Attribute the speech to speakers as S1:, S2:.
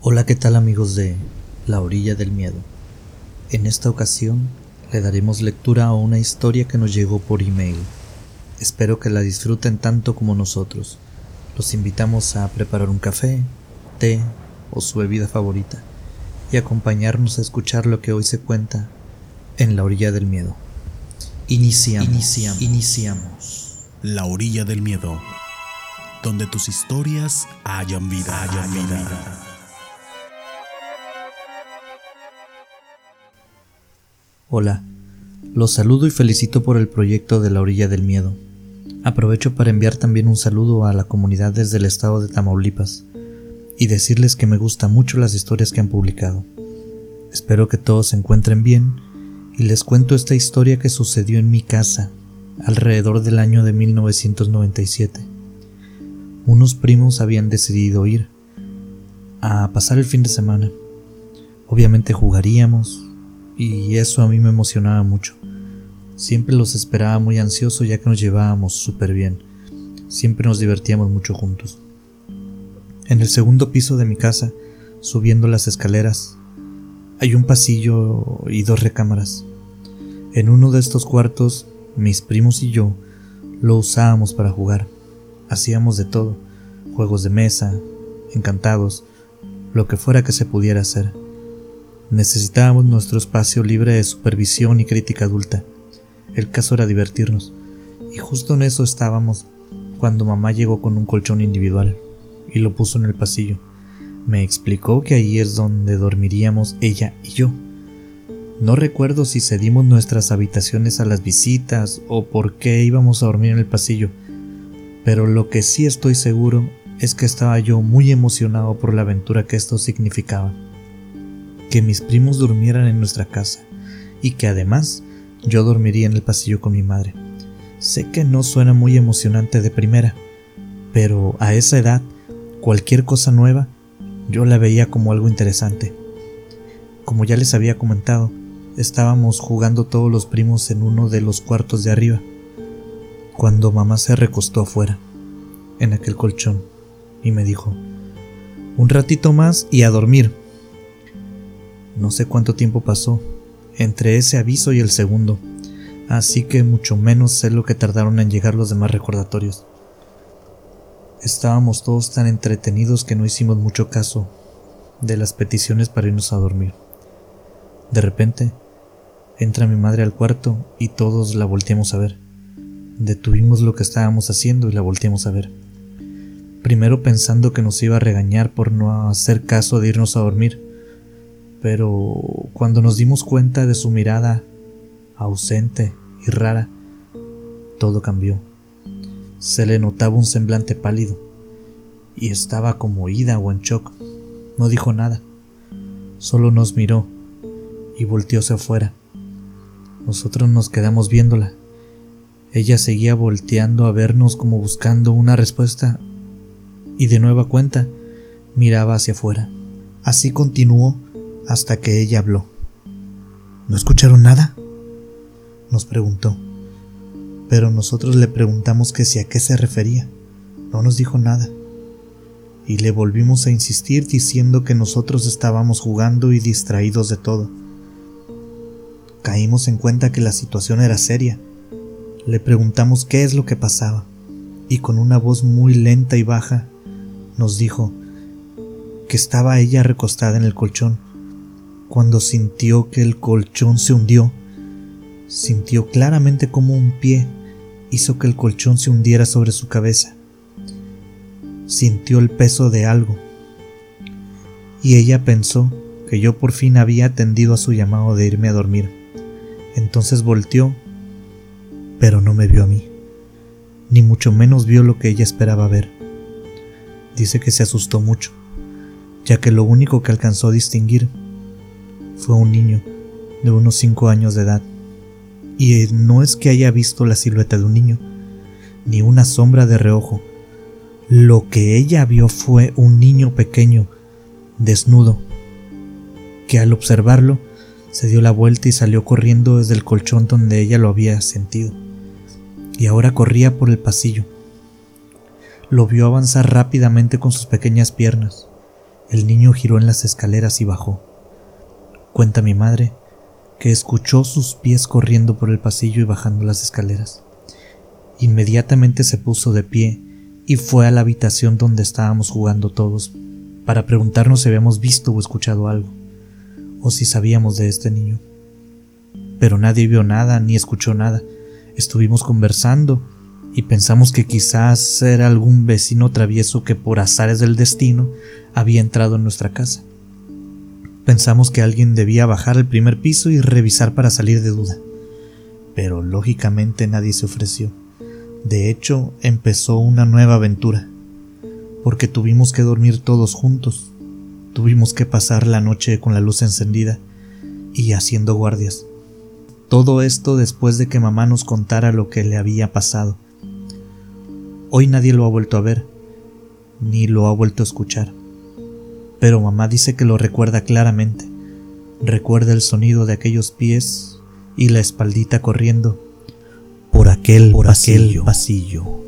S1: Hola, ¿qué tal amigos de La Orilla del Miedo? En esta ocasión le daremos lectura a una historia que nos llegó por email. Espero que la disfruten tanto como nosotros. Los invitamos a preparar un café, té o su bebida favorita y acompañarnos a escuchar lo que hoy se cuenta en La Orilla del Miedo. Iniciamos. Iniciamos. Iniciamos.
S2: La Orilla del Miedo, donde tus historias hayan vida. Hayan vida.
S1: Hola, los saludo y felicito por el proyecto de la orilla del miedo. Aprovecho para enviar también un saludo a la comunidad desde el estado de Tamaulipas y decirles que me gustan mucho las historias que han publicado. Espero que todos se encuentren bien y les cuento esta historia que sucedió en mi casa alrededor del año de 1997. Unos primos habían decidido ir a pasar el fin de semana. Obviamente jugaríamos, y eso a mí me emocionaba mucho. Siempre los esperaba muy ansioso ya que nos llevábamos súper bien. Siempre nos divertíamos mucho juntos. En el segundo piso de mi casa, subiendo las escaleras, hay un pasillo y dos recámaras. En uno de estos cuartos, mis primos y yo lo usábamos para jugar. Hacíamos de todo, juegos de mesa, encantados, lo que fuera que se pudiera hacer. Necesitábamos nuestro espacio libre de supervisión y crítica adulta. El caso era divertirnos, y justo en eso estábamos cuando mamá llegó con un colchón individual y lo puso en el pasillo. Me explicó que ahí es donde dormiríamos ella y yo. No recuerdo si cedimos nuestras habitaciones a las visitas o por qué íbamos a dormir en el pasillo, pero lo que sí estoy seguro es que estaba yo muy emocionado por la aventura que esto significaba que mis primos durmieran en nuestra casa y que además yo dormiría en el pasillo con mi madre. Sé que no suena muy emocionante de primera, pero a esa edad cualquier cosa nueva yo la veía como algo interesante. Como ya les había comentado, estábamos jugando todos los primos en uno de los cuartos de arriba, cuando mamá se recostó afuera, en aquel colchón, y me dijo, un ratito más y a dormir. No sé cuánto tiempo pasó entre ese aviso y el segundo, así que mucho menos sé lo que tardaron en llegar los demás recordatorios. Estábamos todos tan entretenidos que no hicimos mucho caso de las peticiones para irnos a dormir. De repente, entra mi madre al cuarto y todos la volteamos a ver. Detuvimos lo que estábamos haciendo y la volteamos a ver. Primero pensando que nos iba a regañar por no hacer caso de irnos a dormir, pero cuando nos dimos cuenta de su mirada ausente y rara, todo cambió. Se le notaba un semblante pálido y estaba como ida o en shock. No dijo nada, solo nos miró y volteóse afuera. Nosotros nos quedamos viéndola. Ella seguía volteando a vernos como buscando una respuesta y de nueva cuenta miraba hacia afuera. Así continuó hasta que ella habló. ¿No escucharon nada? Nos preguntó. Pero nosotros le preguntamos que si a qué se refería. No nos dijo nada. Y le volvimos a insistir diciendo que nosotros estábamos jugando y distraídos de todo. Caímos en cuenta que la situación era seria. Le preguntamos qué es lo que pasaba. Y con una voz muy lenta y baja nos dijo que estaba ella recostada en el colchón cuando sintió que el colchón se hundió, sintió claramente como un pie hizo que el colchón se hundiera sobre su cabeza. Sintió el peso de algo. Y ella pensó que yo por fin había atendido a su llamado de irme a dormir. Entonces volteó, pero no me vio a mí, ni mucho menos vio lo que ella esperaba ver. Dice que se asustó mucho, ya que lo único que alcanzó a distinguir fue un niño de unos 5 años de edad. Y no es que haya visto la silueta de un niño, ni una sombra de reojo. Lo que ella vio fue un niño pequeño, desnudo, que al observarlo se dio la vuelta y salió corriendo desde el colchón donde ella lo había sentido. Y ahora corría por el pasillo. Lo vio avanzar rápidamente con sus pequeñas piernas El niño giró en las escaleras y bajó. Cuenta mi madre que escuchó sus pies corriendo por el pasillo y bajando las escaleras. Inmediatamente se puso de pie y fue a la habitación donde estábamos jugando todos para preguntarnos si habíamos visto o escuchado algo, o si sabíamos de este niño. Pero nadie vio nada ni escuchó nada. Estuvimos conversando y pensamos que quizás era algún vecino travieso que por azares del destino había entrado en nuestra casa. Pensamos que alguien debía bajar al primer piso y revisar para salir de duda. Pero lógicamente nadie se ofreció. De hecho, empezó una nueva aventura, porque tuvimos que dormir todos juntos. Tuvimos que pasar la noche con la luz encendida y haciendo guardias. Todo esto después de que mamá nos contara lo que le había pasado. Hoy nadie lo ha vuelto a ver, ni lo ha vuelto a escuchar pero mamá dice que lo recuerda claramente. Recuerda el sonido de aquellos pies y la espaldita corriendo por aquel, por aquel pasillo.